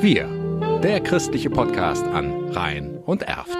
Wir, der christliche Podcast an Rhein und Erft.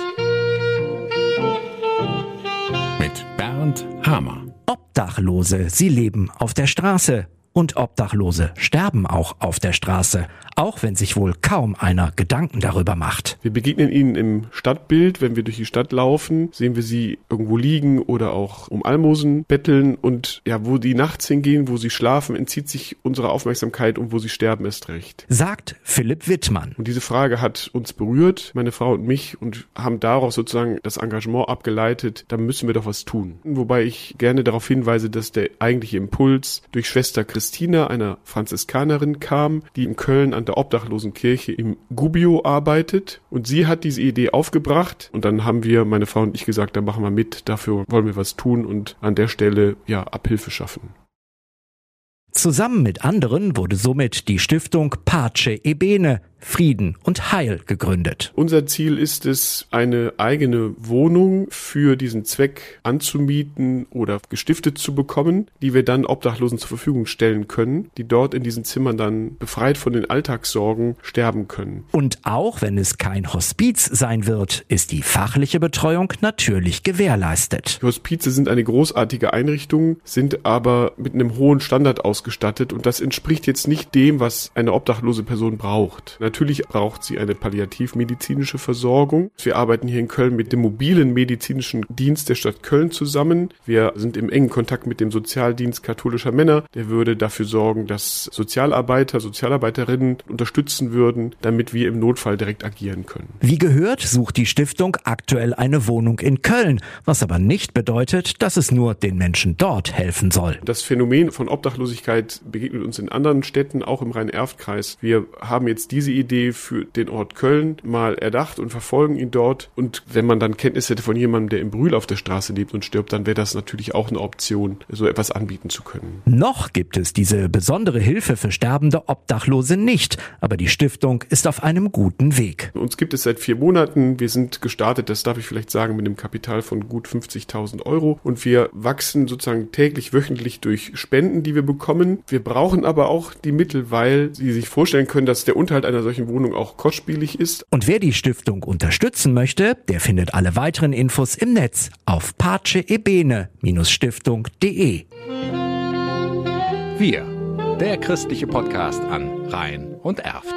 Mit Bernd Hamer. Obdachlose, sie leben auf der Straße. Und Obdachlose sterben auch auf der Straße, auch wenn sich wohl kaum einer Gedanken darüber macht. Wir begegnen ihnen im Stadtbild, wenn wir durch die Stadt laufen, sehen wir sie irgendwo liegen oder auch um Almosen betteln und ja, wo die nachts hingehen, wo sie schlafen, entzieht sich unsere Aufmerksamkeit und wo sie sterben erst recht. Sagt Philipp Wittmann. Und diese Frage hat uns berührt, meine Frau und mich, und haben daraus sozusagen das Engagement abgeleitet, da müssen wir doch was tun. Wobei ich gerne darauf hinweise, dass der eigentliche Impuls durch Schwester Christi Christina, einer Franziskanerin, kam, die in Köln an der Obdachlosenkirche im Gubbio arbeitet. Und sie hat diese Idee aufgebracht. Und dann haben wir, meine Frau und ich, gesagt, da machen wir mit, dafür wollen wir was tun und an der Stelle ja Abhilfe schaffen. Zusammen mit anderen wurde somit die Stiftung Pace Ebene Frieden und Heil gegründet. Unser Ziel ist es, eine eigene Wohnung für diesen Zweck anzumieten oder gestiftet zu bekommen, die wir dann Obdachlosen zur Verfügung stellen können, die dort in diesen Zimmern dann befreit von den Alltagssorgen sterben können. Und auch wenn es kein Hospiz sein wird, ist die fachliche Betreuung natürlich gewährleistet. Die Hospize sind eine großartige Einrichtung, sind aber mit einem hohen Standard ausgestattet und das entspricht jetzt nicht dem, was eine obdachlose Person braucht. Natürlich braucht sie eine palliativmedizinische Versorgung. Wir arbeiten hier in Köln mit dem mobilen medizinischen Dienst der Stadt Köln zusammen. Wir sind im engen Kontakt mit dem Sozialdienst katholischer Männer. Der würde dafür sorgen, dass Sozialarbeiter, Sozialarbeiterinnen unterstützen würden, damit wir im Notfall direkt agieren können. Wie gehört, sucht die Stiftung aktuell eine Wohnung in Köln, was aber nicht bedeutet, dass es nur den Menschen dort helfen soll. Das Phänomen von Obdachlosigkeit begegnet uns in anderen Städten, auch im Rhein-Erft-Kreis. Wir haben jetzt diese Idee für den Ort Köln mal erdacht und verfolgen ihn dort. Und wenn man dann Kenntnis hätte von jemandem, der im Brühl auf der Straße lebt und stirbt, dann wäre das natürlich auch eine Option, so etwas anbieten zu können. Noch gibt es diese besondere Hilfe für sterbende Obdachlose nicht, aber die Stiftung ist auf einem guten Weg. Uns gibt es seit vier Monaten. Wir sind gestartet, das darf ich vielleicht sagen, mit einem Kapital von gut 50.000 Euro und wir wachsen sozusagen täglich, wöchentlich durch Spenden, die wir bekommen. Wir brauchen aber auch die Mittel, weil Sie sich vorstellen können, dass der Unterhalt einer solchen Wohnung auch kostspielig ist. Und wer die Stiftung unterstützen möchte, der findet alle weiteren Infos im Netz auf paceebene-stiftung.de. Wir, der christliche Podcast an Rhein und Erft.